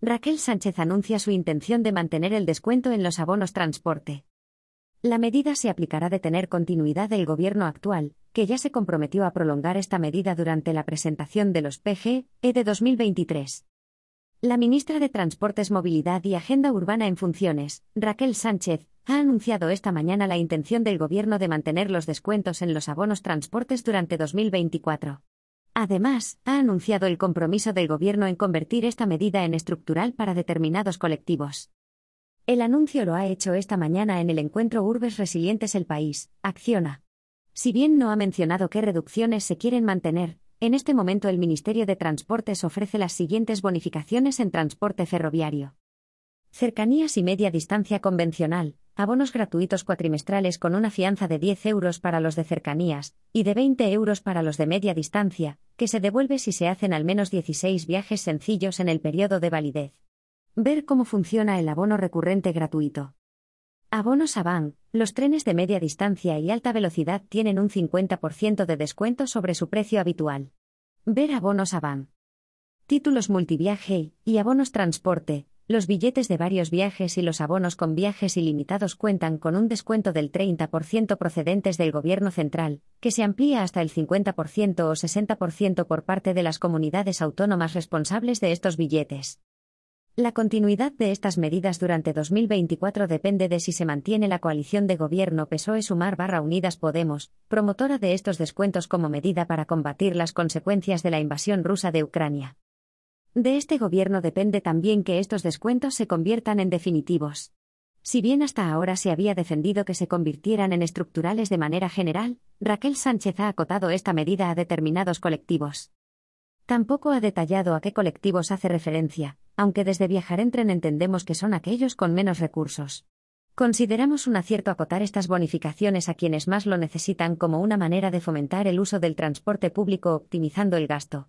Raquel Sánchez anuncia su intención de mantener el descuento en los abonos transporte. La medida se aplicará de tener continuidad del gobierno actual, que ya se comprometió a prolongar esta medida durante la presentación de los PGE de 2023. La ministra de Transportes, Movilidad y Agenda Urbana en funciones, Raquel Sánchez, ha anunciado esta mañana la intención del Gobierno de mantener los descuentos en los abonos transportes durante 2024. Además, ha anunciado el compromiso del Gobierno en convertir esta medida en estructural para determinados colectivos. El anuncio lo ha hecho esta mañana en el encuentro Urbes Resilientes El País, Acciona. Si bien no ha mencionado qué reducciones se quieren mantener, en este momento el Ministerio de Transportes ofrece las siguientes bonificaciones en transporte ferroviario. Cercanías y media distancia convencional, abonos gratuitos cuatrimestrales con una fianza de 10 euros para los de cercanías, y de 20 euros para los de media distancia, que se devuelve si se hacen al menos 16 viajes sencillos en el periodo de validez. Ver cómo funciona el abono recurrente gratuito. Abonos Avan, los trenes de media distancia y alta velocidad tienen un 50% de descuento sobre su precio habitual. Ver abonos Avan. Títulos multiviaje y abonos transporte, los billetes de varios viajes y los abonos con viajes ilimitados cuentan con un descuento del 30% procedentes del Gobierno central, que se amplía hasta el 50% o 60% por parte de las comunidades autónomas responsables de estos billetes. La continuidad de estas medidas durante 2024 depende de si se mantiene la coalición de gobierno PSOE-Sumar barra Unidas Podemos, promotora de estos descuentos como medida para combatir las consecuencias de la invasión rusa de Ucrania. De este gobierno depende también que estos descuentos se conviertan en definitivos. Si bien hasta ahora se había defendido que se convirtieran en estructurales de manera general, Raquel Sánchez ha acotado esta medida a determinados colectivos. Tampoco ha detallado a qué colectivos hace referencia, aunque desde Viajar en Tren entendemos que son aquellos con menos recursos. Consideramos un acierto acotar estas bonificaciones a quienes más lo necesitan como una manera de fomentar el uso del transporte público optimizando el gasto.